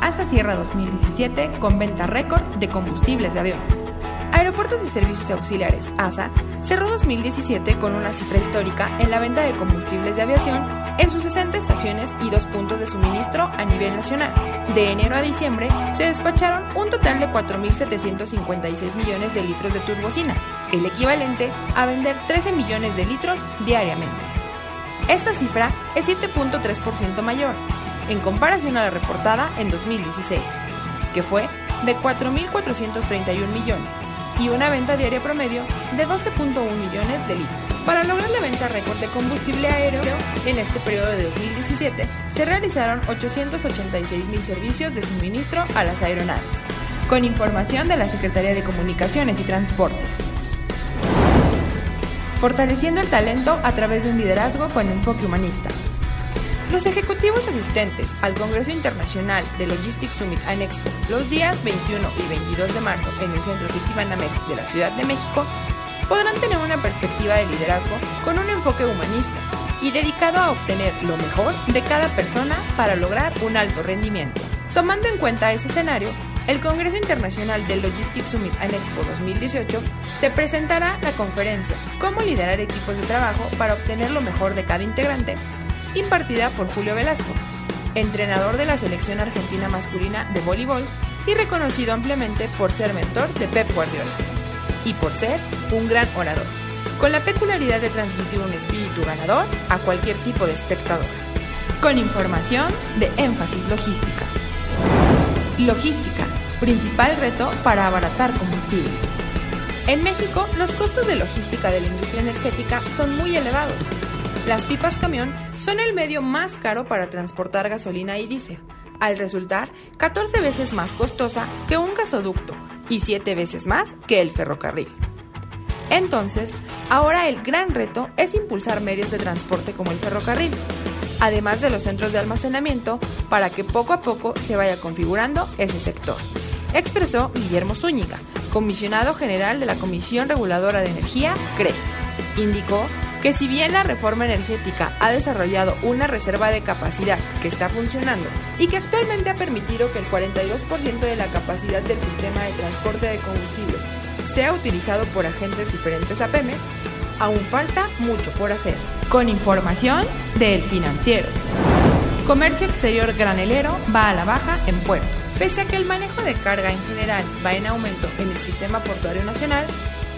ASA Sierra 2017 con venta récord de combustibles de avión. Aeropuertos y Servicios Auxiliares, ASA, cerró 2017 con una cifra histórica en la venta de combustibles de aviación en sus 60 estaciones y dos puntos de suministro a nivel nacional. De enero a diciembre se despacharon un total de 4.756 millones de litros de turbocina, el equivalente a vender 13 millones de litros diariamente. Esta cifra es 7.3% mayor, en comparación a la reportada en 2016, que fue de 4.431 millones y una venta diaria promedio de 12.1 millones de litros. Para lograr la venta récord de combustible aéreo, en este periodo de 2017 se realizaron 886 mil servicios de suministro a las aeronaves. Con información de la Secretaría de Comunicaciones y Transportes. Fortaleciendo el talento a través de un liderazgo con enfoque humanista. Los ejecutivos asistentes al Congreso Internacional de Logistics Summit and Expo los días 21 y 22 de marzo en el Centro Citibanamex de la Ciudad de México podrán tener una perspectiva de liderazgo con un enfoque humanista y dedicado a obtener lo mejor de cada persona para lograr un alto rendimiento. Tomando en cuenta ese escenario, el Congreso Internacional del Logistics Summit and Expo 2018 te presentará la conferencia Cómo liderar equipos de trabajo para obtener lo mejor de cada integrante impartida por Julio Velasco, entrenador de la selección argentina masculina de voleibol y reconocido ampliamente por ser mentor de Pep Guardiola y por ser un gran orador, con la peculiaridad de transmitir un espíritu ganador a cualquier tipo de espectador. Con información de énfasis logística. Logística, principal reto para abaratar combustibles. En México, los costos de logística de la industria energética son muy elevados las pipas camión son el medio más caro para transportar gasolina y diésel, al resultar 14 veces más costosa que un gasoducto y 7 veces más que el ferrocarril. Entonces, ahora el gran reto es impulsar medios de transporte como el ferrocarril, además de los centros de almacenamiento, para que poco a poco se vaya configurando ese sector, expresó Guillermo Zúñiga, comisionado general de la Comisión Reguladora de Energía, CRE. Indicó que si bien la reforma energética ha desarrollado una reserva de capacidad que está funcionando y que actualmente ha permitido que el 42% de la capacidad del sistema de transporte de combustibles sea utilizado por agentes diferentes a Pemex, aún falta mucho por hacer. Con información del financiero. Comercio exterior granelero va a la baja en puertos. Pese a que el manejo de carga en general va en aumento en el sistema portuario nacional,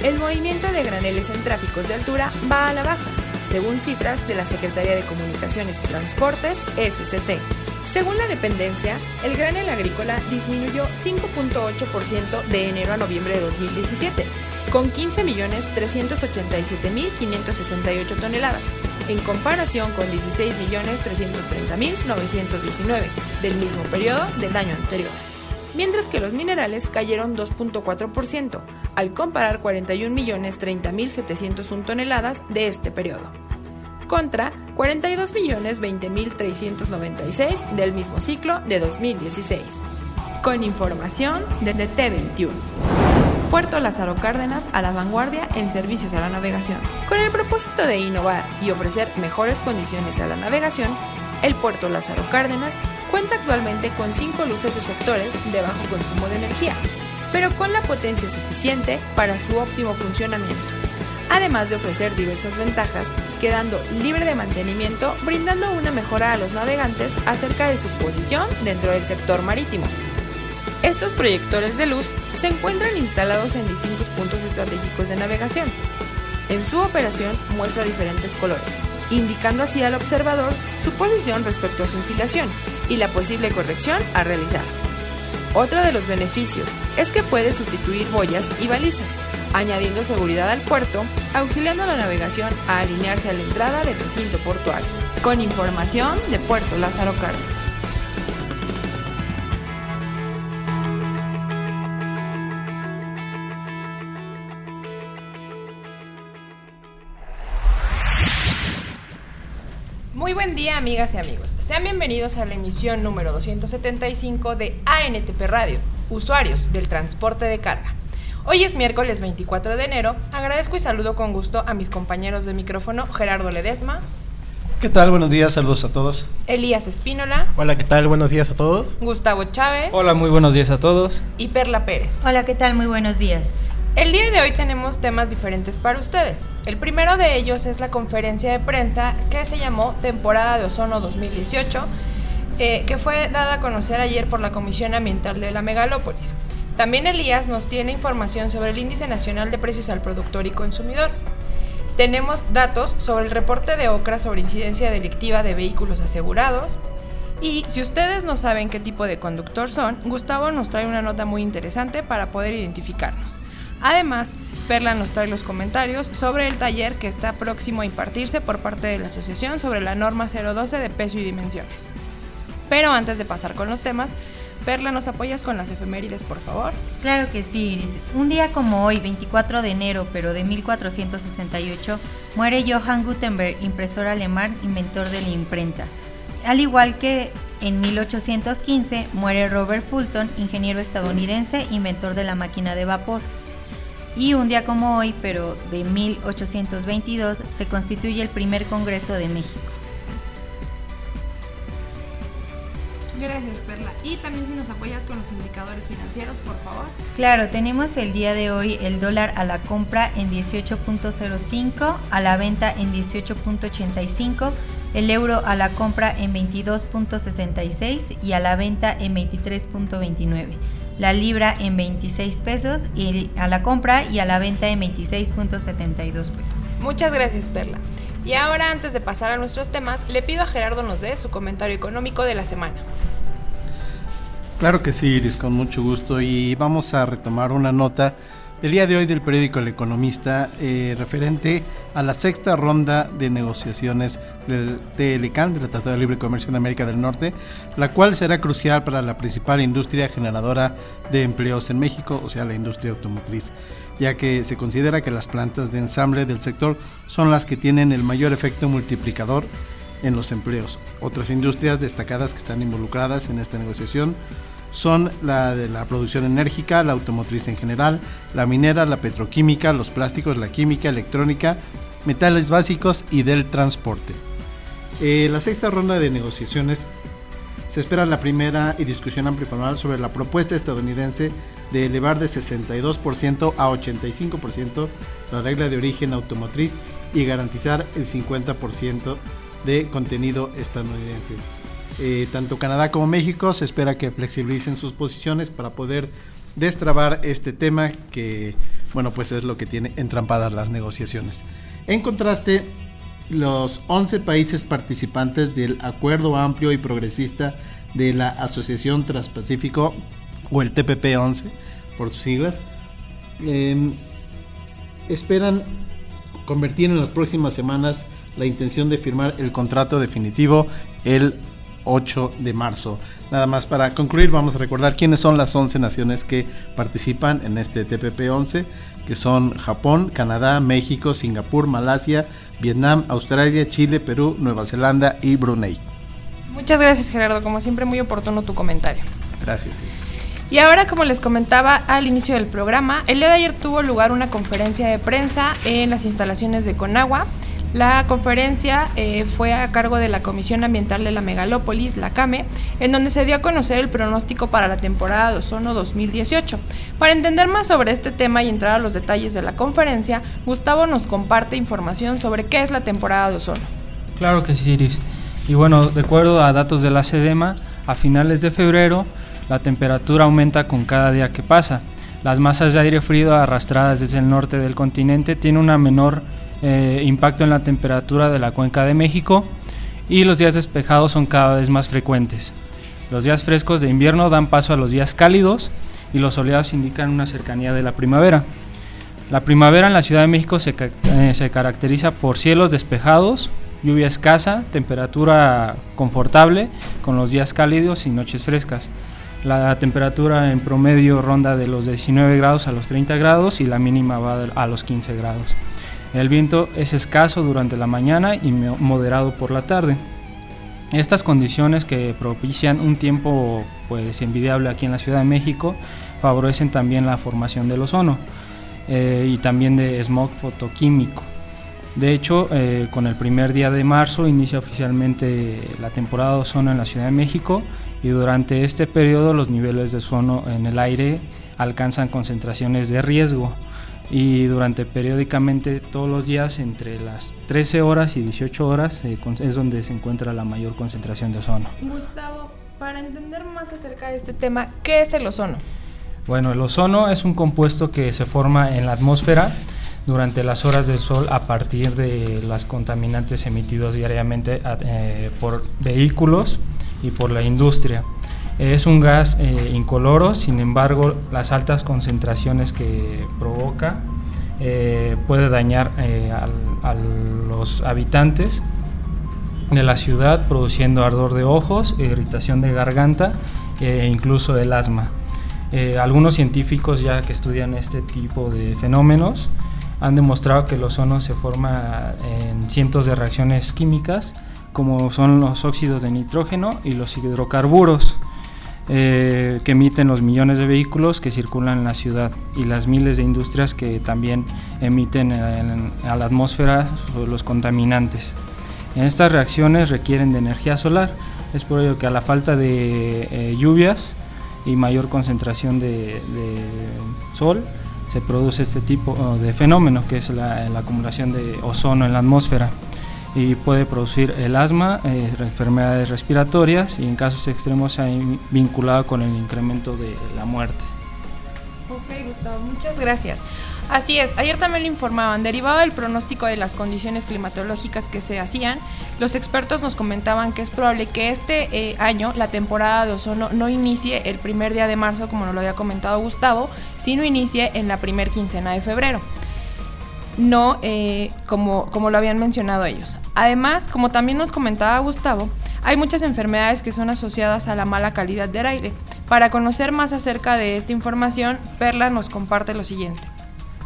el movimiento de graneles en tráficos de altura va a la baja, según cifras de la Secretaría de Comunicaciones y Transportes, SCT. Según la dependencia, el granel agrícola disminuyó 5.8% de enero a noviembre de 2017, con 15.387.568 toneladas, en comparación con 16.330.919 del mismo periodo del año anterior mientras que los minerales cayeron 2.4%, al comparar 41.030.701 toneladas de este periodo, contra 42.020.396 del mismo ciclo de 2016. Con información de T21. Puerto Lázaro Cárdenas a la vanguardia en servicios a la navegación. Con el propósito de innovar y ofrecer mejores condiciones a la navegación, el puerto Lázaro Cárdenas cuenta actualmente con cinco luces de sectores de bajo consumo de energía, pero con la potencia suficiente para su óptimo funcionamiento, además de ofrecer diversas ventajas, quedando libre de mantenimiento, brindando una mejora a los navegantes acerca de su posición dentro del sector marítimo. Estos proyectores de luz se encuentran instalados en distintos puntos estratégicos de navegación, En su operación muestra diferentes colores, indicando así al observador su posición respecto a su infilación y la posible corrección a realizar. Otro de los beneficios es que puede sustituir boyas y balizas, añadiendo seguridad al puerto, auxiliando la navegación a alinearse a la entrada del recinto portuario. Con información de Puerto Lázaro Cárdenas. Muy buen día amigas y amigos. Sean bienvenidos a la emisión número 275 de ANTP Radio, usuarios del transporte de carga. Hoy es miércoles 24 de enero. Agradezco y saludo con gusto a mis compañeros de micrófono Gerardo Ledesma. ¿Qué tal? Buenos días, saludos a todos. Elías Espínola. Hola, ¿qué tal? Buenos días a todos. Gustavo Chávez. Hola, muy buenos días a todos. Y Perla Pérez. Hola, ¿qué tal? Muy buenos días. El día de hoy tenemos temas diferentes para ustedes. El primero de ellos es la conferencia de prensa que se llamó Temporada de Ozono 2018, eh, que fue dada a conocer ayer por la Comisión Ambiental de la Megalópolis. También Elías nos tiene información sobre el Índice Nacional de Precios al Productor y Consumidor. Tenemos datos sobre el reporte de OCRA sobre incidencia delictiva de vehículos asegurados. Y si ustedes no saben qué tipo de conductor son, Gustavo nos trae una nota muy interesante para poder identificarnos. Además, Perla nos trae los comentarios sobre el taller que está próximo a impartirse por parte de la Asociación sobre la norma 012 de peso y dimensiones. Pero antes de pasar con los temas, Perla, ¿nos apoyas con las efemérides, por favor? Claro que sí, Iris. Un día como hoy, 24 de enero, pero de 1468, muere Johann Gutenberg, impresor alemán, inventor de la imprenta. Al igual que en 1815, muere Robert Fulton, ingeniero estadounidense, inventor de la máquina de vapor. Y un día como hoy, pero de 1822, se constituye el primer Congreso de México. Gracias, Perla. Y también si nos apoyas con los indicadores financieros, por favor. Claro, tenemos el día de hoy el dólar a la compra en 18.05, a la venta en 18.85, el euro a la compra en 22.66 y a la venta en 23.29 la libra en 26 pesos y a la compra y a la venta en 26.72 pesos. Muchas gracias, Perla. Y ahora, antes de pasar a nuestros temas, le pido a Gerardo nos dé su comentario económico de la semana. Claro que sí, Iris, con mucho gusto. Y vamos a retomar una nota del día de hoy del periódico El Economista eh, referente a la sexta ronda de negociaciones del TLCAN, del Tratado de Libre Comercio de América del Norte, la cual será crucial para la principal industria generadora de empleos en México, o sea, la industria automotriz, ya que se considera que las plantas de ensamble del sector son las que tienen el mayor efecto multiplicador en los empleos. Otras industrias destacadas que están involucradas en esta negociación son la de la producción enérgica, la automotriz en general, la minera, la petroquímica, los plásticos, la química, electrónica, metales básicos y del transporte. Eh, la sexta ronda de negociaciones se espera la primera y discusión amplia y formal sobre la propuesta estadounidense de elevar de 62% a 85% la regla de origen automotriz y garantizar el 50% de contenido estadounidense. Eh, tanto Canadá como México se espera que flexibilicen sus posiciones para poder destrabar este tema que, bueno, pues es lo que tiene entrampadas las negociaciones. En contraste, los 11 países participantes del Acuerdo Amplio y Progresista de la Asociación Transpacífico, o el TPP-11 por sus siglas, em, esperan convertir en las próximas semanas la intención de firmar el contrato definitivo el 8 de marzo. Nada más para concluir, vamos a recordar quiénes son las 11 naciones que participan en este TPP-11, que son Japón, Canadá, México, Singapur, Malasia, Vietnam, Australia, Chile, Perú, Nueva Zelanda y Brunei. Muchas gracias Gerardo, como siempre muy oportuno tu comentario. Gracias. Y ahora, como les comentaba al inicio del programa, el día de ayer tuvo lugar una conferencia de prensa en las instalaciones de Conagua la conferencia eh, fue a cargo de la Comisión Ambiental de la Megalópolis, la CAME, en donde se dio a conocer el pronóstico para la temporada de ozono 2018. Para entender más sobre este tema y entrar a los detalles de la conferencia, Gustavo nos comparte información sobre qué es la temporada de ozono. Claro que sí, Iris. Y bueno, de acuerdo a datos de la SEDEMA, a finales de febrero la temperatura aumenta con cada día que pasa. las masas de aire frío arrastradas desde el norte del continente tienen un menor eh, impacto en la temperatura de la cuenca de México y los días despejados son cada vez más frecuentes. Los días frescos de invierno dan paso a los días cálidos y los soleados indican una cercanía de la primavera. La primavera en la Ciudad de México se, eh, se caracteriza por cielos despejados, lluvia escasa, temperatura confortable, con los días cálidos y noches frescas. La temperatura en promedio ronda de los 19 grados a los 30 grados y la mínima va a los 15 grados. El viento es escaso durante la mañana y moderado por la tarde. Estas condiciones que propician un tiempo pues envidiable aquí en la Ciudad de México favorecen también la formación del ozono eh, y también de smog fotoquímico. De hecho, eh, con el primer día de marzo inicia oficialmente la temporada de ozono en la Ciudad de México y durante este periodo los niveles de ozono en el aire alcanzan concentraciones de riesgo y durante periódicamente todos los días entre las 13 horas y 18 horas eh, es donde se encuentra la mayor concentración de ozono. Gustavo, para entender más acerca de este tema, ¿qué es el ozono? Bueno, el ozono es un compuesto que se forma en la atmósfera durante las horas del sol a partir de las contaminantes emitidos diariamente eh, por vehículos y por la industria. Es un gas eh, incoloro, sin embargo, las altas concentraciones que provoca eh, puede dañar eh, a los habitantes de la ciudad, produciendo ardor de ojos, irritación de garganta e incluso el asma. algunos científicos ya que estudian este tipo de fenómenos han demostrado que el ozono se forma en cientos de reacciones químicas, como son los óxidos de nitrógeno y los hidrocarburos. Eh, que emiten los millones de vehículos que circulan en la ciudad y las miles de industrias que también emiten a la atmósfera los contaminantes. En estas reacciones requieren de energía solar, es por ello que a la falta de eh, lluvias y mayor concentración de, sol se produce este tipo oh, de fenómeno que es la acumulación de ozono en la atmósfera y puede producir el asma, eh, enfermedades respiratorias y en casos extremos se ha vinculado con el incremento de la muerte. Ok, Gustavo, muchas gracias. Así es, ayer también le informaban, derivado del pronóstico de las condiciones climatológicas que se hacían, los expertos nos comentaban que es probable que este eh, año la temporada de ozono no inicie el primer día de marzo, como nos lo había comentado Gustavo, sino inicie en la primer quincena de febrero no eh, como, como lo habían mencionado ellos. Además, como también nos comentaba Gustavo, hay muchas enfermedades que son asociadas a la mala calidad del aire. Para conocer más acerca de esta información, Perla nos comparte lo siguiente.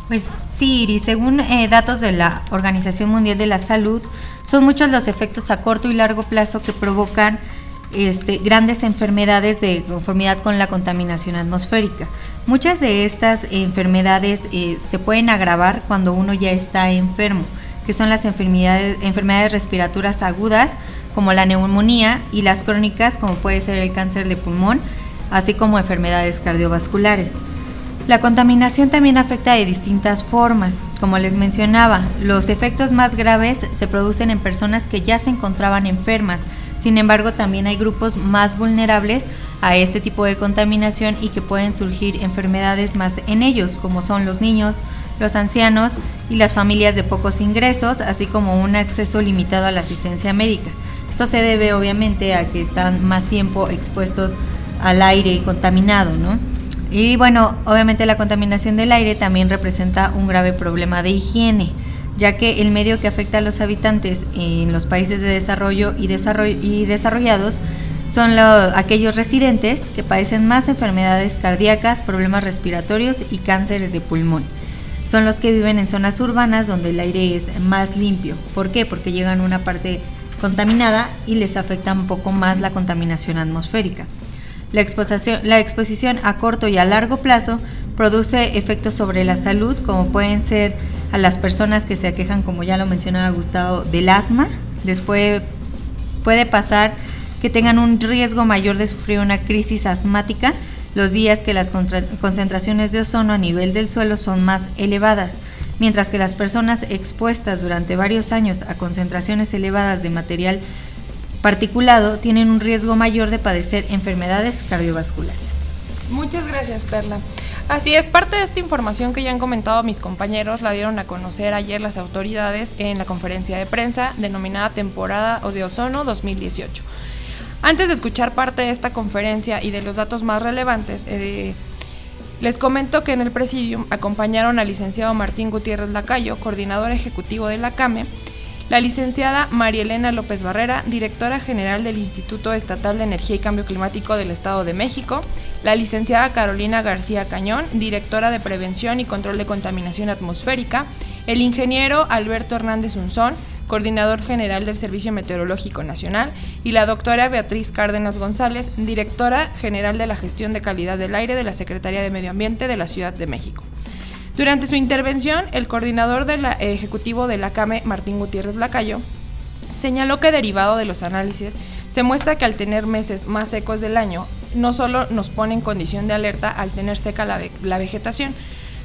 Pues sí, según eh, datos de la Organización Mundial de la Salud, son muchos los efectos a corto y largo plazo que provocan este, grandes enfermedades de conformidad con la contaminación atmosférica. Muchas de estas enfermedades eh, se pueden agravar cuando uno ya está enfermo, que son las enfermedades, enfermedades respiratorias agudas, como la neumonía, y las crónicas, como puede ser el cáncer de pulmón, así como enfermedades cardiovasculares. La contaminación también afecta de distintas formas. Como les mencionaba, los efectos más graves se producen en personas que ya se encontraban enfermas, sin embargo, también hay grupos más vulnerables a este tipo de contaminación y que pueden surgir enfermedades más en ellos, como son los niños, los ancianos y las familias de pocos ingresos, así como un acceso limitado a la asistencia médica. Esto se debe obviamente a que están más tiempo expuestos al aire contaminado, ¿no? Y bueno, obviamente la contaminación del aire también representa un grave problema de higiene ya que el medio que afecta a los habitantes en los países de desarrollo y, desarrollados son aquellos residentes que padecen más enfermedades cardíacas, problemas respiratorios y cánceres de pulmón. Son los que viven en zonas urbanas donde el aire es más limpio. ¿Por qué? Porque llegan a una parte contaminada y les afecta un poco más la contaminación atmosférica. La exposición, la exposición a corto y a largo plazo produce efectos sobre la salud como pueden ser a las personas que se aquejan, como ya lo mencionaba Gustavo, del asma. Después puede pasar que tengan un riesgo mayor de sufrir una crisis asmática los días que las concentraciones de ozono a nivel del suelo son más elevadas, mientras que las personas expuestas durante varios años a concentraciones elevadas de material particulado tienen un riesgo mayor de padecer enfermedades cardiovasculares. Muchas gracias, Perla. Así es, parte de esta información que ya han comentado mis compañeros la dieron a conocer ayer las autoridades en la conferencia de prensa denominada temporada de ozono 2018. Antes de escuchar parte de esta conferencia y de los datos más relevantes, eh, les comento que en el presidium acompañaron al licenciado Martín Gutiérrez Lacayo, coordinador ejecutivo de la CAME, la licenciada María Elena López Barrera, directora general del Instituto Estatal de Energía y Cambio Climático del Estado de México, la licenciada Carolina García Cañón, directora de Prevención y Control de Contaminación Atmosférica, el ingeniero Alberto Hernández Unzón, coordinador general del Servicio Meteorológico Nacional, y la doctora Beatriz Cárdenas González, directora general de la Gestión de Calidad del Aire de la Secretaría de Medio Ambiente de la Ciudad de México. Durante su intervención, el coordinador del ejecutivo de la CAME, Martín Gutiérrez Lacayo, señaló que derivado de los análisis, se muestra que al tener meses más secos del año, no solo nos pone en condición de alerta al tener seca la, vegetación,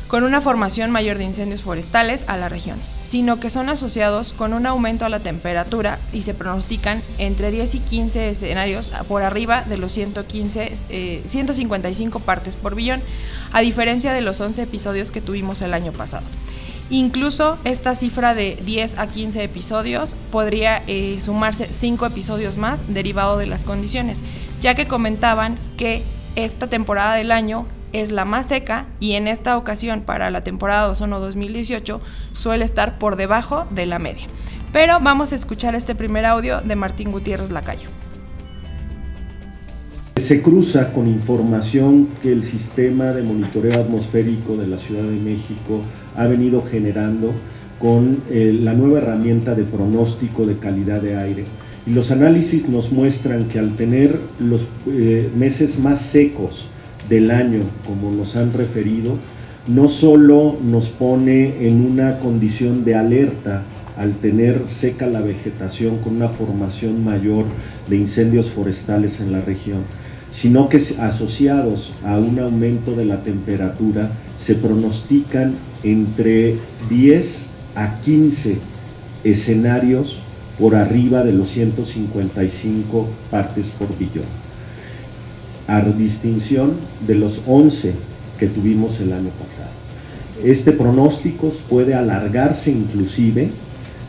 con una formación mayor de incendios forestales a la región, sino que son asociados con un aumento a la temperatura y se pronostican entre 10 y 15 escenarios por arriba de los 115, 155 eh, partes por billón, a diferencia de los 11 episodios que tuvimos el año pasado. Incluso esta cifra de 10 a 15 episodios podría eh, sumarse 5 episodios más derivado de las condiciones, ya que comentaban que esta temporada del año es la más seca y en esta ocasión para la temporada de ozono 2018 suele estar por debajo de la media. Pero vamos a escuchar este primer audio de Martín Gutiérrez Lacayo. Se cruza con información que el sistema de monitoreo atmosférico de la Ciudad de México ha venido generando con eh, la nueva herramienta de pronóstico de calidad de aire. Y los análisis nos muestran que al tener los eh, meses más secos, del año, como nos han referido, no solo nos pone en una condición de alerta al tener seca la vegetación con una formación mayor de incendios forestales en la región, sino que asociados a un aumento de la temperatura se pronostican entre 10 a 15 escenarios por arriba de los 155 partes por billón a distinción de los 11 que tuvimos el año pasado. Este pronóstico puede alargarse inclusive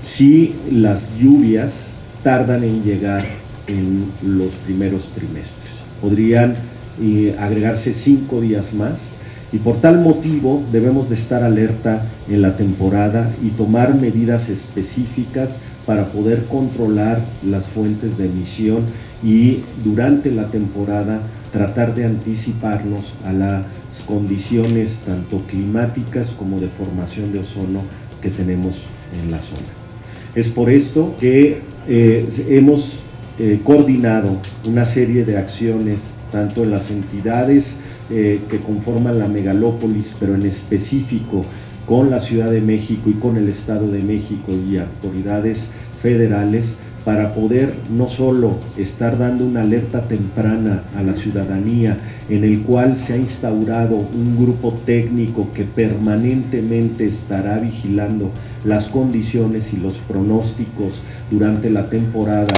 si las lluvias tardan en llegar en los primeros trimestres. Podrían eh, agregarse cinco días más y por tal motivo debemos de estar alerta en la temporada y tomar medidas específicas para poder controlar las fuentes de emisión y durante la temporada tratar de anticiparnos a las condiciones tanto climáticas como de formación de ozono que tenemos en la zona. Es por esto que eh, hemos eh, coordinado una serie de acciones tanto en las entidades eh, que conforman la megalópolis, pero en específico con la Ciudad de México y con el Estado de México y autoridades federales para poder no solo estar dando una alerta temprana a la ciudadanía, en el cual se ha instaurado un grupo técnico que permanentemente estará vigilando las condiciones y los pronósticos durante la temporada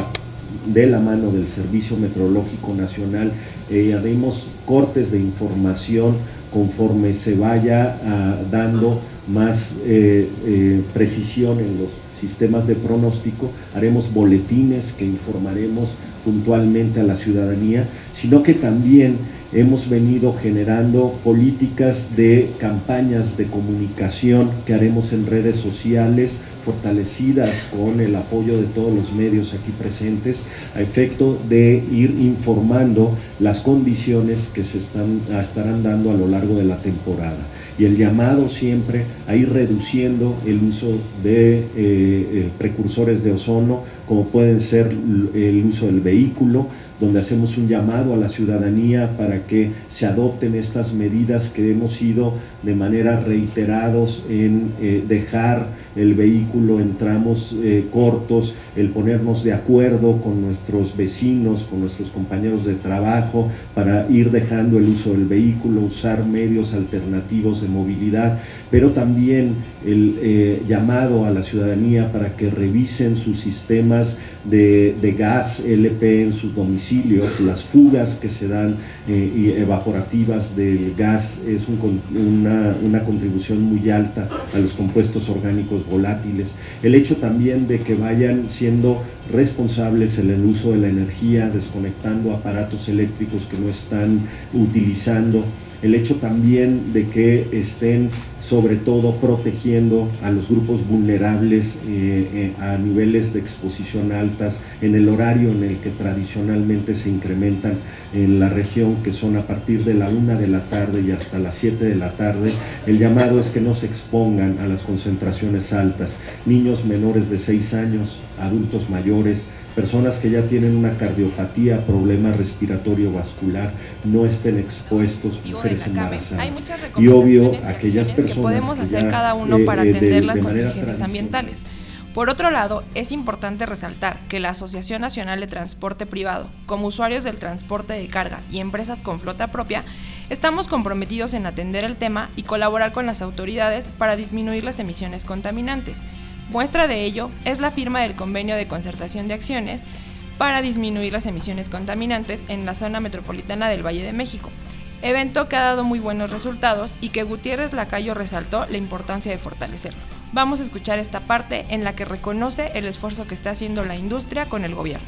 de la mano del Servicio Meteorológico Nacional. Y haremos cortes de información conforme se vaya ah, dando más eh, eh, precisión en los sistemas de pronóstico, haremos boletines que informaremos puntualmente a la ciudadanía, sino que también hemos venido generando políticas de campañas de comunicación que haremos en redes sociales, fortalecidas con el apoyo de todos los medios aquí presentes, a efecto de ir informando las condiciones que se están, estarán dando a lo largo de la temporada. Y el llamado siempre a ir reduciendo el uso de eh, eh, precursores de ozono, como pueden ser el uso del vehículo, donde hacemos un llamado a la ciudadanía para que se adopten estas medidas que hemos ido de manera reiterados en eh, dejar el vehículo en tramos eh, cortos, el ponernos de acuerdo con nuestros vecinos, con nuestros compañeros de trabajo para ir dejando el uso del vehículo, usar medios alternativos de movilidad, pero también el eh, llamado a la ciudadanía para que revisen sus de, gas LP en sus domicilios, las fugas que se dan eh, y evaporativas del gas es una, una contribución muy alta a los compuestos orgánicos volátiles. El hecho también de que vayan siendo responsables en el uso de la energía, desconectando aparatos eléctricos que no están utilizando el hecho también de que estén sobre todo protegiendo a los grupos vulnerables eh, eh, a niveles de exposición altas en el horario en el que tradicionalmente se incrementan en la región, que son a partir de la una de la tarde y hasta las 7 de la tarde. El llamado es que no se expongan a las concentraciones altas. Niños menores de 6 años, adultos mayores, personas que ya tienen una cardiopatía, problema respiratorio vascular, no estén expuestos, mujeres embarazadas. y obvio, aquellas personas que podemos hacer cada uno eh, para eh, atender las contingencias ambientales. Por otro lado, es importante resaltar que la Asociación Nacional de Transporte Privado, como usuarios del transporte de carga y empresas con flota propia, estamos comprometidos en atender el tema y colaborar con las autoridades para disminuir las emisiones contaminantes. Muestra de ello es la firma del convenio de concertación de acciones para disminuir las emisiones contaminantes en la zona metropolitana del Valle de México, evento que ha dado muy buenos resultados y que Gutiérrez Lacayo resaltó la importancia de fortalecerlo. Vamos a escuchar esta parte en la que reconoce el esfuerzo que está haciendo la industria con el gobierno.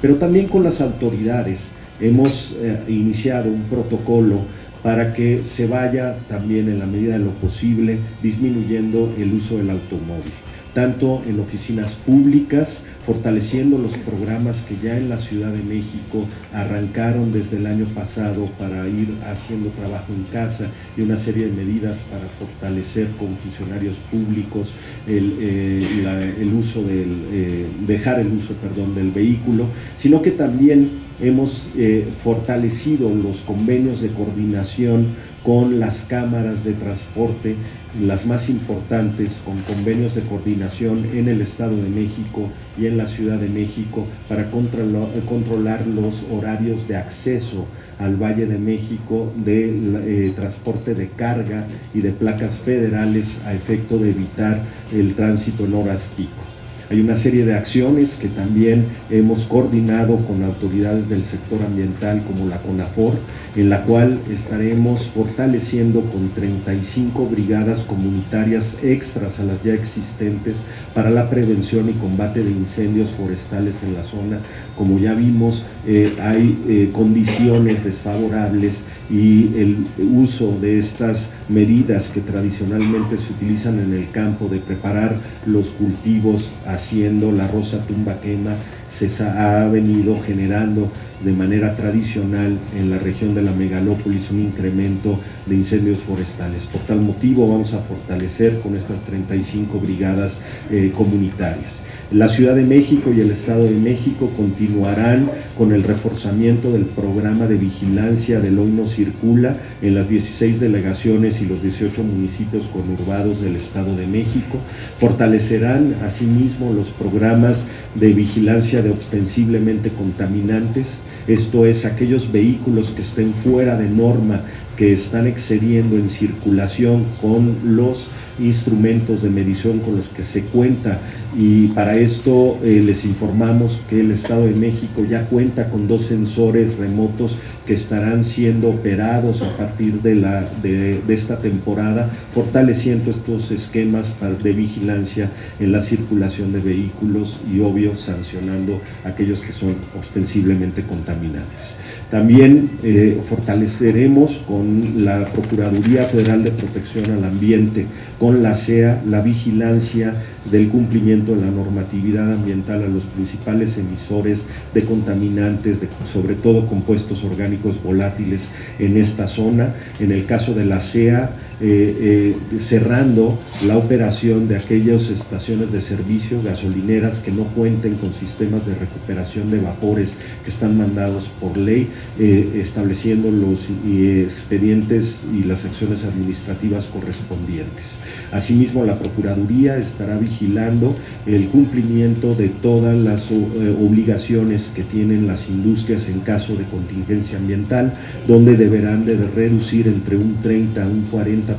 Pero también con las autoridades hemos eh, iniciado un protocolo para que se vaya también en la medida de lo posible disminuyendo el uso del automóvil, tanto en oficinas públicas, fortaleciendo los programas que ya en la Ciudad de México arrancaron desde el año pasado para ir haciendo trabajo en casa y una serie de medidas para fortalecer con funcionarios públicos el, eh, uso del, eh, dejar el uso perdón, del vehículo, sino que también hemos eh, fortalecido los convenios de coordinación con las cámaras de transporte, las más importantes, con convenios de coordinación en el Estado de México y en la Ciudad de México para controlar, los horarios de acceso al Valle de México de eh, transporte de carga y de placas federales a efecto de evitar el tránsito en horas pico. Hay una serie de acciones que también hemos coordinado con autoridades del sector ambiental como la CONAFOR, en la cual estaremos fortaleciendo con 35 brigadas comunitarias extras a las ya existentes para la prevención y combate de incendios forestales en la zona. Como ya vimos, eh, hay eh, condiciones desfavorables y el uso de estas medidas que tradicionalmente se utilizan en el campo de preparar los cultivos haciendo la rosa tumba quema se ha venido generando de manera tradicional en la región de la megalópolis un incremento de incendios forestales. Por tal motivo vamos a fortalecer con estas 35 brigadas eh, comunitarias. La Ciudad de México y el Estado de México continuarán con el reforzamiento del programa de vigilancia del Hoy No Circula en las 16 delegaciones y los 18 municipios conurbados del Estado de México. Fortalecerán asimismo los programas de vigilancia de ostensiblemente contaminantes, esto es, aquellos vehículos que estén fuera de norma, que están excediendo en circulación con los instrumentos de medición con los que se cuenta y para esto eh, les informamos que el Estado de México ya cuenta con dos sensores remotos que estarán siendo operados a partir de, la, de, esta temporada, fortaleciendo estos esquemas de vigilancia en la circulación de vehículos y obvio sancionando aquellos que son ostensiblemente contaminantes. También eh, fortaleceremos con la Procuraduría Federal de Protección al Ambiente, con la CEA, la vigilancia del cumplimiento de la normatividad ambiental a los principales emisores de contaminantes, sobre todo compuestos orgánicos volátiles en esta zona. En el caso de la CEA, eh, eh, cerrando la operación de aquellas estaciones de servicio gasolineras que no cuenten con sistemas de recuperación de vapores que están mandados por ley eh, estableciendo los expedientes y las acciones administrativas correspondientes. Asimismo, la Procuraduría estará vigilando el cumplimiento de todas las eh, obligaciones que tienen las industrias en caso de contingencia ambiental, donde deberán de reducir entre un 30 a un 40%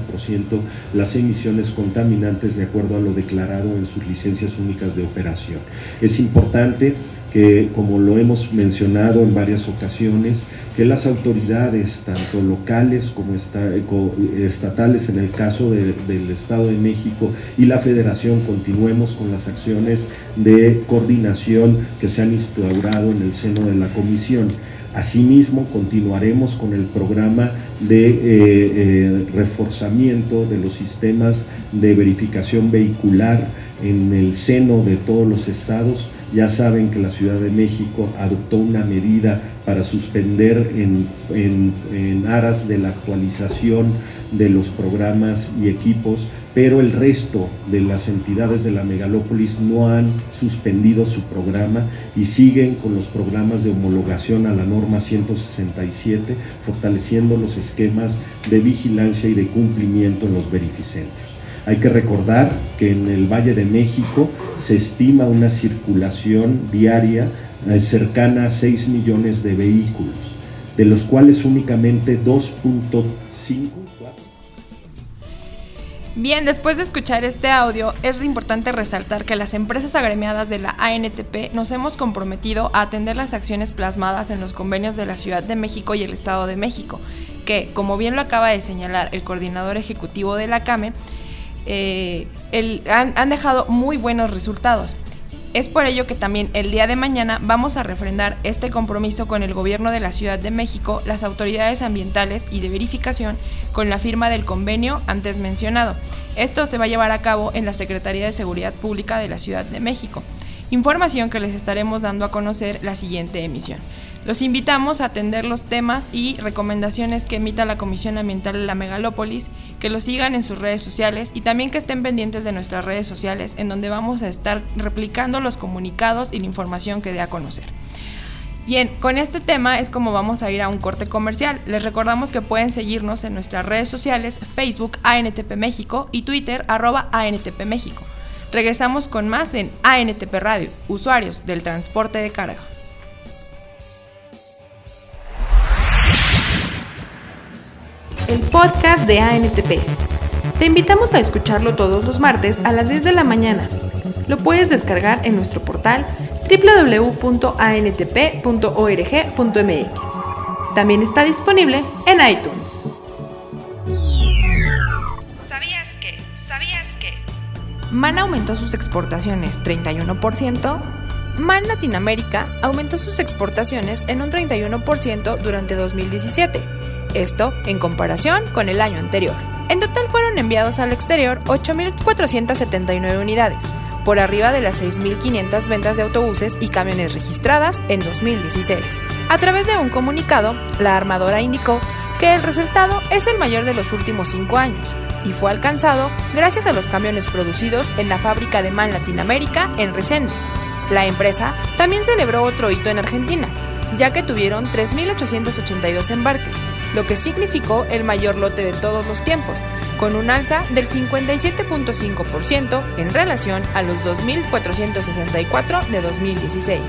las emisiones contaminantes de acuerdo a lo declarado en sus licencias únicas de operación. Es importante que, como lo hemos mencionado en varias ocasiones, que las autoridades, tanto locales como estatales, en el caso del Estado de México y la Federación, continuemos con las acciones de coordinación que se han instaurado en el seno de la Comisión. Asimismo, continuaremos con el programa de eh, eh, reforzamiento de los sistemas de verificación vehicular en el seno de todos los estados ya saben que la Ciudad de México adoptó una medida para suspender en, aras de la actualización de los programas y equipos, pero el resto de las entidades de la megalópolis no han suspendido su programa y siguen con los programas de homologación a la norma 167, fortaleciendo los esquemas de vigilancia y de cumplimiento en los verificentes. Hay que recordar que en el Valle de México se estima una circulación diaria eh, cercana a 6 millones de vehículos, de los cuales únicamente 2.5 Bien, después de escuchar este audio, es importante resaltar que las empresas agremiadas de la ANTP nos hemos comprometido a atender las acciones plasmadas en los convenios de la Ciudad de México y el Estado de México, que, como bien lo acaba de señalar el coordinador ejecutivo de la CAME, eh, han, dejado muy buenos resultados. Es por ello que también el día de mañana vamos a refrendar este compromiso con el gobierno de la Ciudad de México, las autoridades ambientales y de verificación con la firma del convenio antes mencionado. Esto se va a llevar a cabo en la Secretaría de Seguridad Pública de la Ciudad de México. Información que les estaremos dando a conocer la siguiente emisión. Los invitamos a atender los temas y recomendaciones que emita la Comisión Ambiental de la Megalópolis, que los sigan en sus redes sociales y también que estén pendientes de nuestras redes sociales, en donde vamos a estar replicando los comunicados y la información que dé a conocer. Bien, con este tema es como vamos a ir a un corte comercial. Les recordamos que pueden seguirnos en nuestras redes sociales, Facebook ANTP México y Twitter arroba ANTP México. Regresamos con más en ANTP Radio, usuarios del transporte de carga. El podcast de ANTP. Te invitamos a escucharlo todos los martes a las 10 de la mañana. Lo puedes descargar en nuestro portal www.antp.org.mx. También está disponible en iTunes. ¿Sabías que? ¿Sabías que? MAN aumentó sus exportaciones 31%. MAN Latinoamérica aumentó sus exportaciones en un 31% durante 2017 esto en comparación con el año anterior. En total fueron enviados al exterior 8.479 unidades, por arriba de las 6.500 ventas de autobuses y camiones registradas en 2016. A través de un comunicado, la armadora indicó que el resultado es el mayor de los últimos cinco años y fue alcanzado gracias a los camiones producidos en la fábrica de MAN Latinoamérica en Resende. La empresa también celebró otro hito en Argentina, ya que tuvieron 3.882 embarques, lo que significó el mayor lote de todos los tiempos, con un alza del 57.5% en relación a los 2.464 de 2016.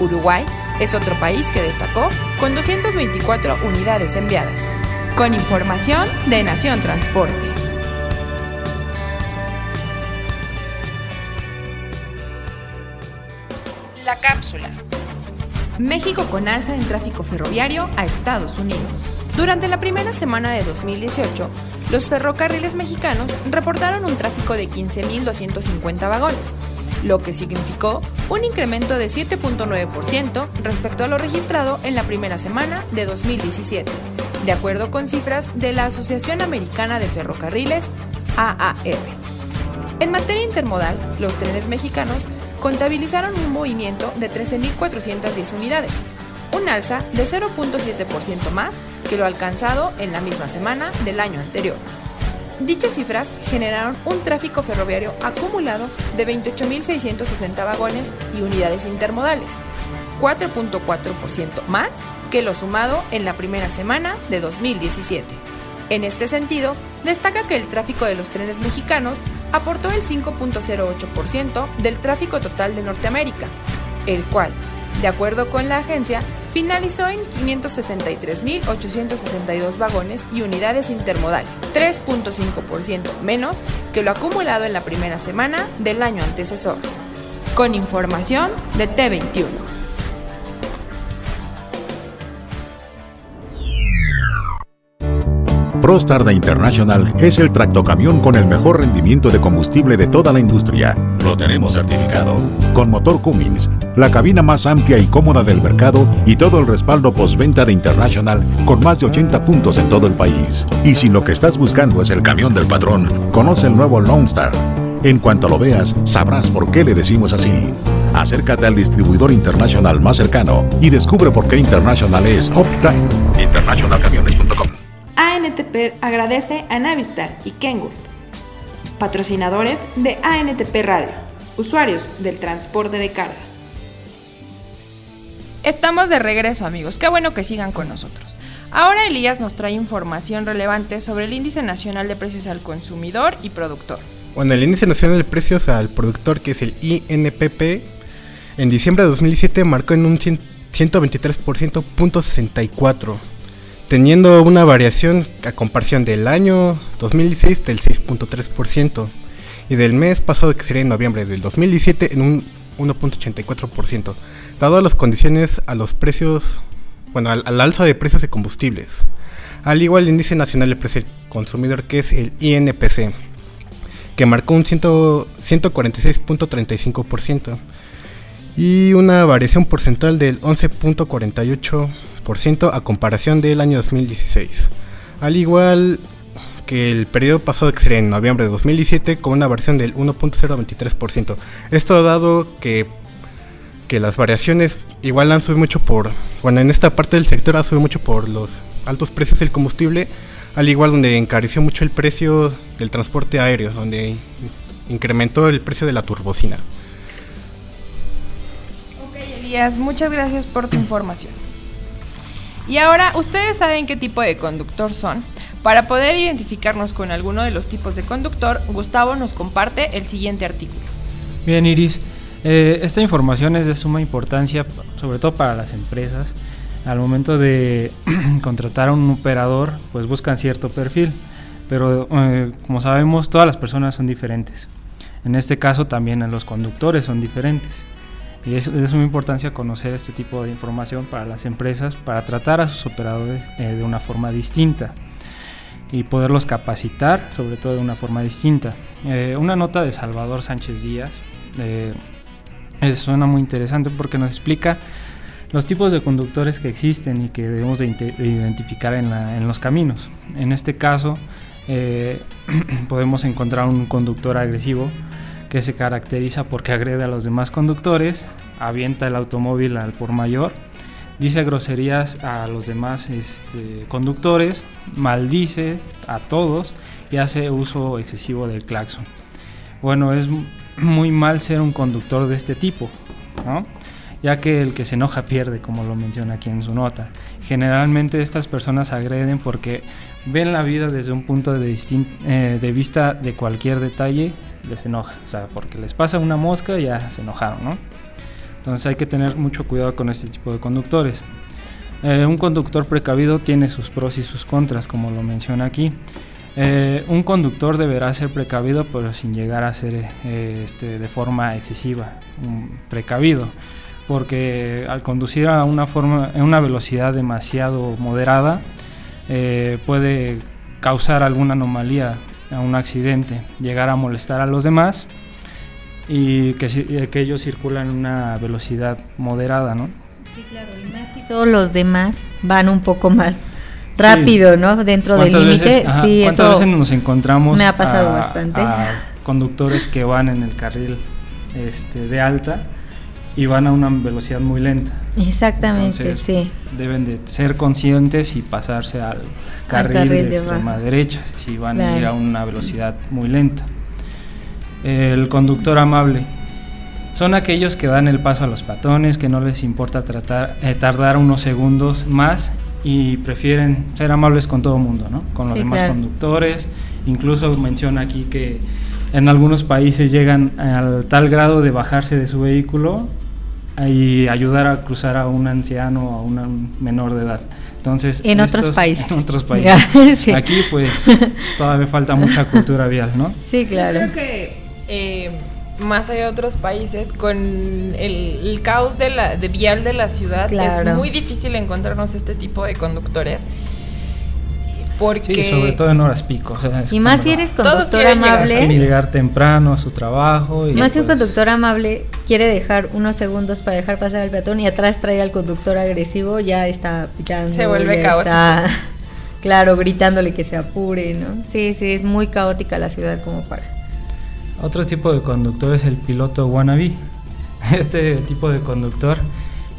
Uruguay es otro país que destacó con 224 unidades enviadas. Con información de Nación Transporte. La cápsula. México con alza en tráfico ferroviario a Estados Unidos. Durante la primera semana de 2018, los ferrocarriles mexicanos reportaron un tráfico de 15.250 vagones, lo que significó un incremento de 7.9% respecto a lo registrado en la primera semana de 2017, de acuerdo con cifras de la Asociación Americana de Ferrocarriles, AAR. En materia intermodal, los trenes mexicanos contabilizaron un movimiento de 13.410 unidades, un alza de 0.7% más que lo alcanzado en la misma semana del año anterior. Dichas cifras generaron un tráfico ferroviario acumulado de 28.660 vagones y unidades intermodales, 4.4% más que lo sumado en la primera semana de 2017. En este sentido, destaca que el tráfico de los trenes mexicanos aportó el 5.08% del tráfico total de Norteamérica, el cual, de acuerdo con la agencia, finalizó en 563.862 vagones y unidades intermodales, 3.5% menos que lo acumulado en la primera semana del año antecesor. Con información de T21. ProStarda International es el tractocamión con el mejor rendimiento de combustible de toda la industria. Lo tenemos certificado. Con motor Cummins, la cabina más amplia y cómoda del mercado y todo el respaldo postventa de International con más de 80 puntos en todo el país. Y si lo que estás buscando es el camión del patrón, conoce el nuevo Lone Star. En cuanto lo veas, sabrás por qué le decimos así. Acércate al distribuidor internacional más cercano y descubre por qué International es Uptime. Internationalcamiones.com ANTP agradece a Navistar y Kenwood, patrocinadores de ANTP Radio, usuarios del transporte de carga. Estamos de regreso amigos, qué bueno que sigan con nosotros. Ahora Elías nos trae información relevante sobre el Índice Nacional de Precios al Consumidor y Productor. Bueno, el Índice Nacional de Precios al Productor, que es el INPP, en diciembre de 2017 marcó en un 123.64 teniendo una variación a comparación del año 2016 del 6.3% y del mes pasado que sería en noviembre del 2017 en un 1.84%, dado las condiciones a los precios, bueno, al, alza de precios de combustibles. Al igual el índice nacional de precio consumidor que es el INPC, que marcó un 146.35% y una variación porcentual del 11.48% a comparación del año 2016. Al igual que el periodo pasado que sería en noviembre de 2017 con una variación del 1.023%. Esto ha dado que, que las variaciones igual han subido mucho por, bueno, en esta parte del sector ha subido mucho por los altos precios del combustible, al igual donde encareció mucho el precio del transporte aéreo, donde incrementó el precio de la turbocina. Ok, Elías, muchas gracias por tu información. Y ahora, ¿ustedes saben qué tipo de conductor son? Para poder identificarnos con alguno de los tipos de conductor, Gustavo nos comparte el siguiente artículo. Bien, Iris. Eh, esta información es de suma importancia, sobre todo para las empresas. Al momento de contratar a un operador, pues buscan cierto perfil, pero eh, como sabemos, todas las personas son diferentes. En este caso, también los conductores son diferentes. Y es, de suma importancia conocer este tipo de información para las empresas, para tratar a sus operadores eh, de una forma distinta y poderlos capacitar, sobre todo de una forma distinta. Eh, una nota de Salvador Sánchez Díaz eh, suena muy interesante porque nos explica los tipos de conductores que existen y que debemos de, identificar en, en, los caminos. En este caso, podemos encontrar un conductor agresivo que se caracteriza porque agrede a los demás conductores, avienta el automóvil al por mayor, dice groserías a los demás este, conductores, maldice a todos y hace uso excesivo del claxon. Bueno, es muy mal ser un conductor de este tipo, ya que el que se enoja pierde, como lo menciona aquí en su nota. Generalmente estas personas agreden porque ven la vida desde un punto de, eh, de vista de cualquier detalle les enoja. O sea, porque les pasa una mosca y ya se enojaron, ¿no? Entonces hay que tener mucho cuidado con este tipo de conductores. Eh, un conductor precavido tiene sus pros y sus contras, como lo menciona aquí. Eh, un conductor deberá ser precavido, pero sin llegar a ser eh, este, de forma excesiva, precavido, porque al conducir a una, forma, a una velocidad demasiado moderada, puede causar alguna anomalía a un accidente, llegar a molestar a los demás y que, que ellos circulan en una velocidad moderada, ¿no? Sí, claro, y más si todos los demás van un poco más rápido, ¿no? Dentro del límite. Sí, ¿Cuántas eso veces nos encontramos? Me ha pasado bastante. conductores que van en el carril este, de alta y van a una velocidad muy lenta. Exactamente, sí. Deben de ser conscientes y pasarse al carril, de, extrema derecha si van a ir a una velocidad muy lenta. El conductor amable. Son aquellos que dan el paso a los patones, que no les importa tratar, eh, tardar unos segundos más y prefieren ser amables con todo el mundo, ¿no? Con los Sí, demás claro. conductores. Incluso menciona aquí que en algunos países llegan al tal grado de bajarse de su vehículo y ayudar a cruzar a un anciano o a un menor de edad. Entonces, En otros países. En otros países. Sí. Aquí pues todavía falta mucha cultura vial, ¿no? Sí, claro. Creo que eh, más allá de otros países, con el, el caos de la de vial de la ciudad, Claro. es muy difícil encontrarnos este tipo de conductores. Porque Sí, sobre todo en horas pico. o sea, es Y más si eres Todos conductor llegar amable. quieren llegar temprano a su trabajo. Y Más si un pues, conductor amable quiere dejar unos segundos para dejar pasar al peatón y atrás trae al conductor agresivo, ya está pitando. Se vuelve ya caótico. está, claro, gritándole que se apure, ¿no? Sí, sí, es muy caótica la ciudad como para. Otro tipo de conductor es el piloto wannabe. Este tipo de conductor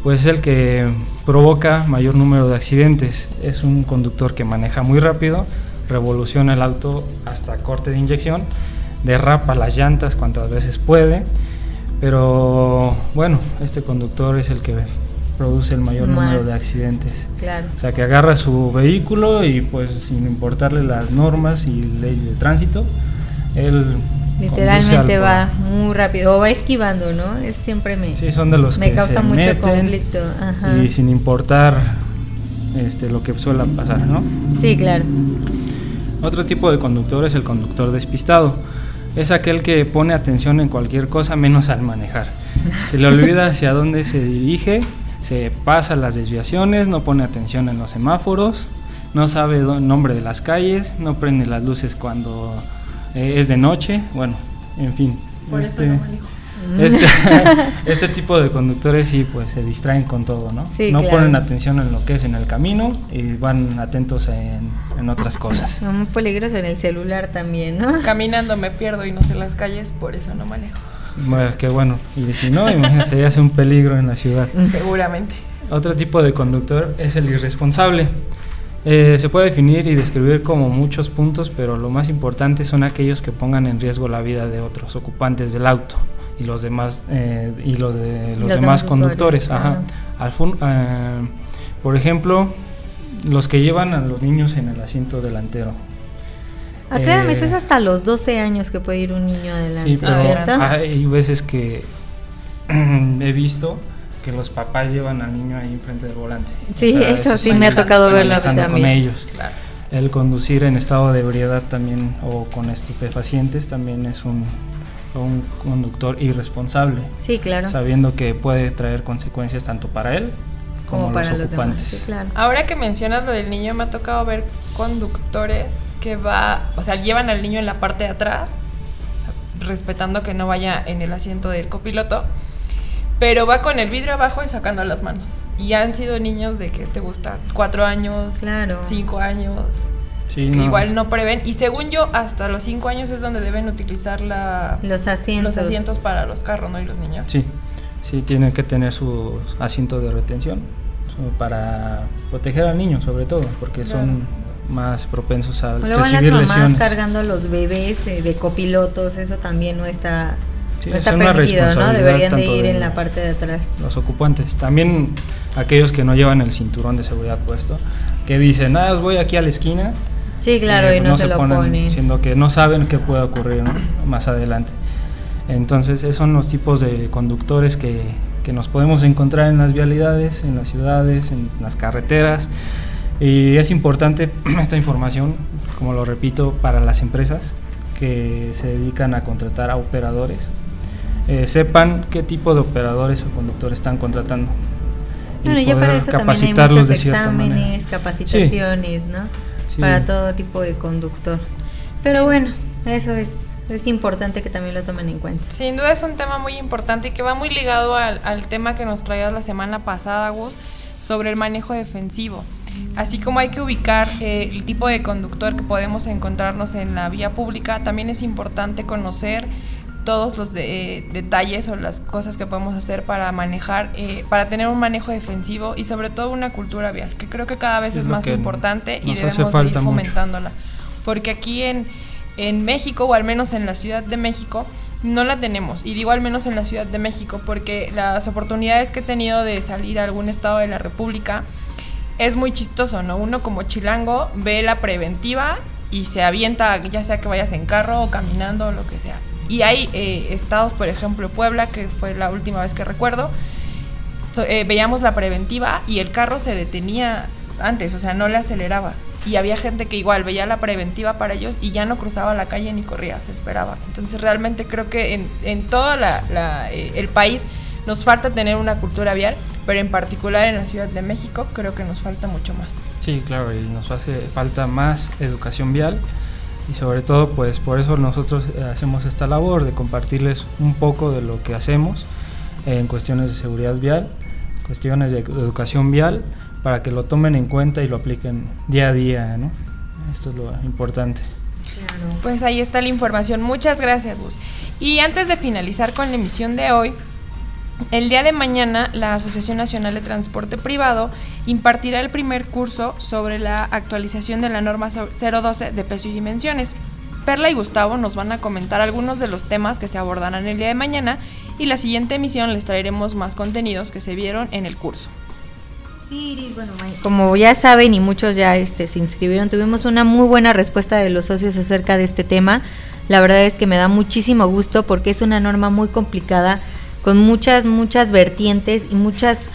pues es el que provoca mayor número de accidentes. Es un conductor que maneja muy rápido, revoluciona el auto hasta corte de inyección, derrapa las llantas cuantas veces puede, pero bueno, este conductor es el que produce el mayor Más. número de accidentes. Claro. O sea, que agarra su vehículo y pues sin importarle las normas y leyes de tránsito, él Literalmente al va muy rápido o va esquivando, ¿no? Es siempre me, Sí, son de los me que causa se mucho meten conflicto. Ajá. y sin importar este, lo que suele pasar, ¿no? Sí, claro. Otro tipo de conductor es el conductor despistado. Es aquel que pone atención en cualquier cosa menos al manejar. Se le olvida hacia dónde se dirige, se pasa las desviaciones, no pone atención en los semáforos, no sabe el nombre de las calles, no prende las luces cuando eh, es de noche, bueno, en fin. este, este, este tipo de conductores sí, pues se distraen con todo, ¿no? Sí, no claro. ponen atención en lo que es en el camino y van atentos en, en otras cosas. Muy peligroso en el celular también, ¿no? caminando me pierdo y no sé las calles, por eso no manejo. Bueno, qué bueno. Y si no, imagínense, ya es un peligro en la ciudad. Seguramente. Otro tipo de conductor es el irresponsable. Eh, se puede definir y describir como muchos puntos, pero lo más importante son aquellos que pongan en riesgo la vida de otros ocupantes del auto y los demás eh, y los de los, Los demás demás conductores. Ajá. Al fun- eh, por ejemplo, los que llevan a los niños en el asiento delantero. Aclárame, Eh, eso es hasta los 12 años que puede ir un niño adelante, Sí, pero ¿cierto? hay veces que he visto que los papás llevan al niño ahí enfrente del volante. Sí, eso sí me ha tocado verlo manejando con también. ellos. El conducir en estado de ebriedad también o con estupefacientes también es un, un conductor irresponsable, Sí, claro. sabiendo que puede traer consecuencias tanto para él como, como para los los demás. ocupantes. Sí, claro. Ahora que mencionas lo del niño, me ha tocado ver conductores que va, o sea, llevan al niño en la parte de atrás, respetando que no vaya en el asiento del copiloto, pero va con el vidrio abajo y sacando las manos. Y han sido niños de que te gusta cuatro años, Claro. cinco años, Sí, que no. igual no prevén. Y según yo, hasta los cinco años es donde deben utilizar la, Los asientos. los asientos para los carros, ¿no? Y los niños. Sí, sí, tiene que tener su asiento de retención so- para proteger al niño sobre todo, porque son más propensos a O Luego las recibir mamás lesiones. cargando a los bebés eh, de copilotos, eso también no está, Sí, no es está una permitido, ¿no? Deberían de ir de en la parte de atrás. Los ocupantes, también aquellos que no llevan el cinturón de seguridad puesto, que dicen, ah, voy aquí a la esquina. Sí, claro, eh, y no, se, lo ponen. Siendo que no saben qué puede ocurrir ¿no? más adelante. Entonces, esos son los tipos de conductores que, que nos podemos encontrar en las vialidades, en las ciudades, en las carreteras. Y es importante esta información, como lo repito, para las empresas que se dedican a contratar a operadores. Eh, sepan qué tipo de operadores o conductores están contratando. y Bueno, ya para eso también hay muchos exámenes, capacitaciones, ¿no? Sí. Para todo tipo de conductor. Pero Sí. bueno, eso es, es importante que también lo tomen en cuenta. Sin duda es un tema muy importante y que va muy ligado al, al tema que nos traías la semana pasada, Gus, sobre el manejo defensivo. Así como hay que ubicar eh, el tipo de conductor que podemos encontrarnos en la vía pública, también es importante conocer todos los de- eh, detalles o las cosas que podemos hacer para manejar, eh, para tener un manejo defensivo y sobre todo una cultura vial, que creo que cada vez es más importante y debemos de ir mucho. fomentándola. Porque aquí en, en México, o al menos en la Ciudad de México, no la tenemos. Y digo al menos en la Ciudad de México, porque las oportunidades que he tenido de salir a algún estado de la República, es muy chistoso, ¿no? Uno como chilango ve la preventiva y se avienta, ya sea que vayas en carro o caminando o lo que sea. Y hay eh, estados, por ejemplo, Puebla, que fue la última vez que recuerdo, eh, veíamos la preventiva y el carro se detenía antes, o sea, no le aceleraba. Y había gente que igual veía la preventiva para ellos y ya no cruzaba la calle ni corría, se esperaba. Entonces realmente creo que en, en todo eh, el país nos falta tener una cultura vial, pero en particular en la Ciudad de México creo que nos falta mucho más. Sí, claro, y nos hace falta más educación vial y sobre todo pues por eso nosotros eh, hacemos esta labor de compartirles un poco de lo que hacemos en cuestiones de seguridad vial, cuestiones de educación vial, para que lo tomen en cuenta y lo apliquen día a día, ¿no? Esto es lo importante. Pues ahí está la información. Muchas gracias, Gus. Y antes de finalizar con la emisión de hoy, el día de mañana la Asociación Nacional de Transporte Privado impartirá el primer curso sobre la actualización de la norma 012 de peso y dimensiones. Perla y Gustavo nos van a comentar algunos de los temas que se abordarán el día de mañana y la siguiente emisión les traeremos más contenidos que se vieron en el curso. Bueno, como ya saben y muchos ya este, se inscribieron, tuvimos una muy buena respuesta de los socios acerca de este tema. La verdad es que me da muchísimo gusto porque es una norma muy complicada con muchas, muchas vertientes y muchas,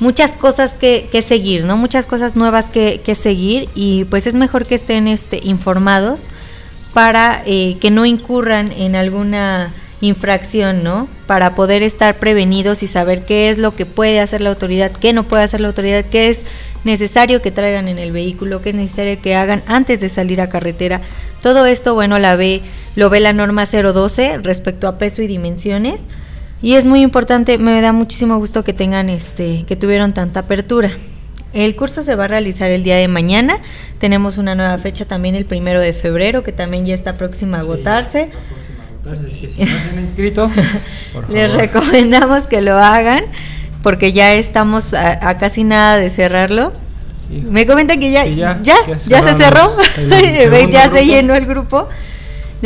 muchas cosas que, que seguir, ¿no? Muchas cosas nuevas que, seguir y pues es mejor que estén este, informados para eh, que no incurran en alguna infracción, ¿no? Para poder estar prevenidos y saber qué es lo que puede hacer la autoridad, qué no puede hacer la autoridad, qué es necesario que traigan en el vehículo, qué es necesario que hagan antes de salir a carretera. Todo esto, bueno, la ve, lo ve la norma 012 respecto a peso y dimensiones. Y es muy importante, me da muchísimo gusto que tengan este, que tuvieron tanta apertura. El curso se va a realizar el día de mañana. Tenemos una nueva fecha también el primero de febrero, que también ya está próxima a agotarse. si no se han inscrito, les recomendamos que lo hagan, porque ya estamos a, casi nada de cerrarlo. Me comentan que ya, ya, ya, se cerró, ya se llenó el grupo.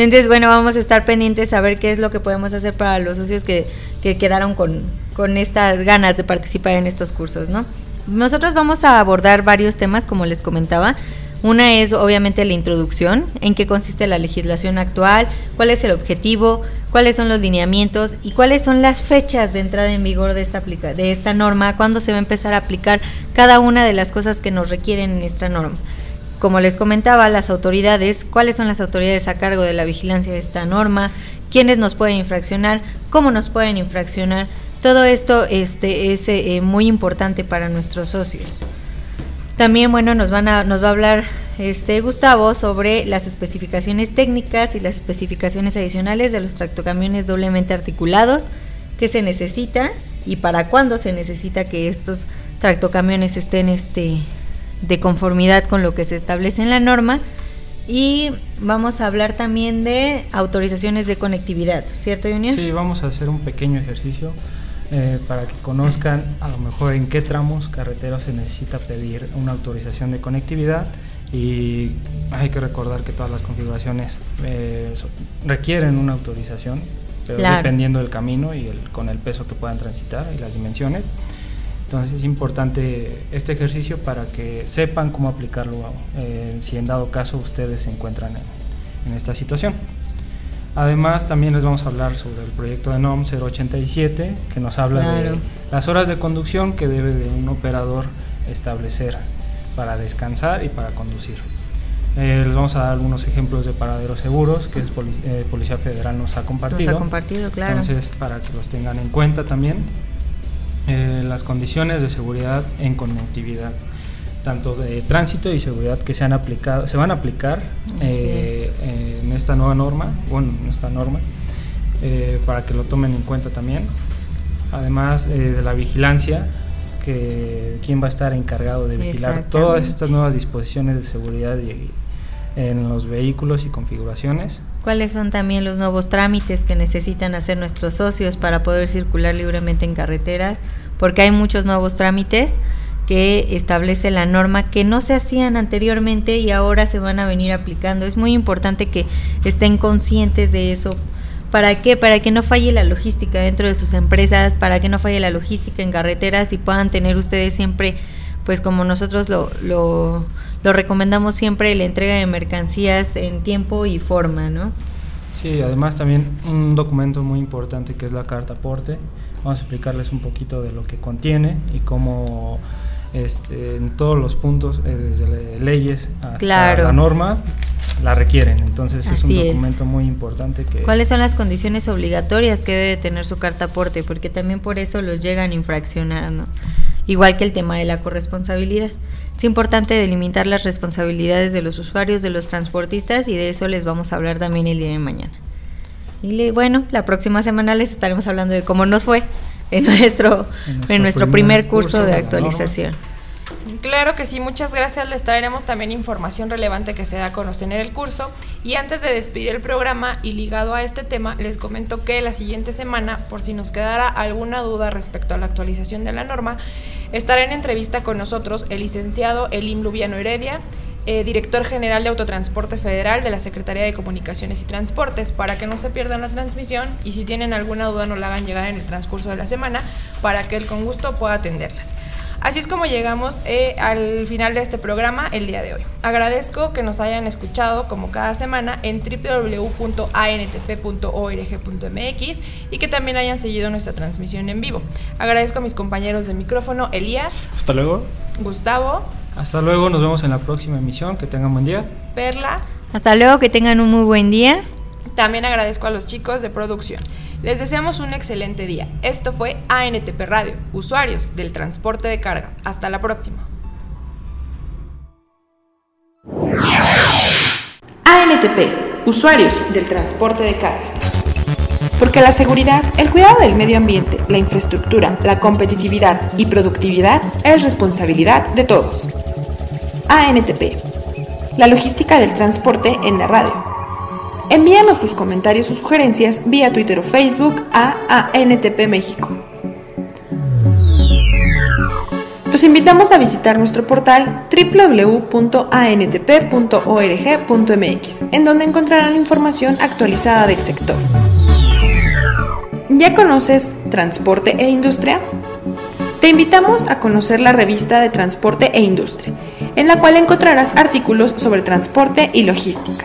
Entonces, bueno, vamos a estar pendientes a ver qué es lo que podemos hacer para los socios que, que quedaron con, con estas ganas de participar en estos cursos, ¿no? Nosotros vamos a abordar varios temas, como les comentaba. Una es obviamente la introducción, en qué consiste la legislación actual, cuál es el objetivo, cuáles son los lineamientos y cuáles son las fechas de entrada en vigor de esta, de esta norma, cuándo se va a empezar a aplicar cada una de las cosas que nos requieren en esta norma como les comentaba, las autoridades, cuáles son las autoridades a cargo de la vigilancia de esta norma, quiénes nos pueden infraccionar, cómo nos pueden infraccionar. Todo esto este, es eh, muy importante para nuestros socios. También, bueno, nos, van a, nos va a hablar este Gustavo sobre las especificaciones técnicas y las especificaciones adicionales de los tractocamiones doblemente articulados que se necesita y para cuándo se necesita que estos tractocamiones estén este, de conformidad con lo que se establece en la norma. Y vamos a hablar también de autorizaciones de conectividad, ¿cierto, Junior? Sí, vamos a hacer un pequeño ejercicio eh, para que conozcan a lo mejor en qué tramos carreteros se necesita pedir una autorización de conectividad y hay que recordar que todas las configuraciones eh, requieren una autorización, pero dependiendo del camino y el, con el peso que puedan transitar y las dimensiones. Entonces es importante este ejercicio para que sepan cómo aplicarlo eh, si en dado caso ustedes se encuentran en, esta situación. Además también les vamos a hablar sobre el proyecto de NOM 087 que nos habla de las horas de conducción que debe de un operador establecer para descansar y para conducir. Eh, les vamos a dar algunos ejemplos de paraderos seguros que es eh, Policía Federal nos ha compartido. Nos ha compartido, claro. Entonces, para que los tengan en cuenta también. Eh, las condiciones de seguridad en conectividad, tanto de tránsito y seguridad que se han aplicado, se van a aplicar eh, en esta nueva norma, bueno, en esta norma, eh, para que lo tomen en cuenta también. Además de la vigilancia, que quién va a estar encargado de vigilar todas estas nuevas disposiciones de seguridad en los vehículos y configuraciones cuáles son también los nuevos trámites que necesitan hacer nuestros socios para poder circular libremente en carreteras, porque hay muchos nuevos trámites que establece la norma que no se hacían anteriormente y ahora se van a venir aplicando. Es muy importante que estén conscientes de eso. ¿Para qué? Para que no falle la logística dentro de sus empresas, para que no falle la logística en carreteras y puedan tener ustedes siempre pues como nosotros lo, lo, lo recomendamos siempre, la entrega de mercancías en tiempo y forma, ¿no? Sí, además también un documento muy importante que es la carta aporte. Vamos a explicarles un poquito de lo que contiene y cómo este, en todos los puntos, eh, desde leyes hasta la norma, la requieren. Entonces es un documento muy importante que... ¿Cuáles son las condiciones obligatorias que debe tener su carta aporte? Porque también por eso los llegan a infraccionar, ¿no? Igual que el tema de la corresponsabilidad. Es importante delimitar las responsabilidades de los usuarios, de los transportistas y de eso les vamos a hablar también el día de mañana. Y bueno, la próxima semana les estaremos hablando de cómo nos fue en nuestro, en nuestro, primer, curso, de actualización. Claro que sí, muchas gracias. Les traeremos también información relevante que se da a conocer en el curso. Y antes de despedir el programa y ligado a este tema, les comento que la siguiente semana, por si nos quedara alguna duda respecto a la actualización de la norma, estará en entrevista con nosotros el licenciado Elim Lubiano Heredia, eh, director general de Autotransporte Federal de la Secretaría de Comunicaciones y Transportes, para que no se pierdan la transmisión y si tienen alguna duda nos la hagan llegar en el transcurso de la semana para que él con gusto pueda atenderlas. Así es como llegamos eh, al final de este programa el día de hoy. Agradezco que nos hayan escuchado como cada semana en www.antp.org.mx y que también hayan seguido nuestra transmisión en vivo. Agradezco a mis compañeros de micrófono, Elías. Hasta luego. Gustavo. Hasta luego, nos vemos en la próxima emisión. Que tengan buen día. Perla. Hasta luego, que tengan un muy buen día. También agradezco a los chicos de producción. Les deseamos un excelente día. Esto fue ANTP Radio, usuarios del transporte de carga. Hasta la próxima. ANTP, usuarios del transporte de carga. Porque la seguridad, el cuidado del medio ambiente, la infraestructura, la competitividad y productividad es responsabilidad de todos. ANTP. La logística del transporte en la radio. Envíanos tus comentarios o sugerencias vía Twitter o Facebook a ANTP México. Los invitamos a visitar nuestro portal www.antp.org.mx, en donde encontrarán información actualizada del sector. ¿Ya conoces Transporte e Industria? Te invitamos a conocer la revista de Transporte e Industria, en la cual encontrarás artículos sobre transporte y logística.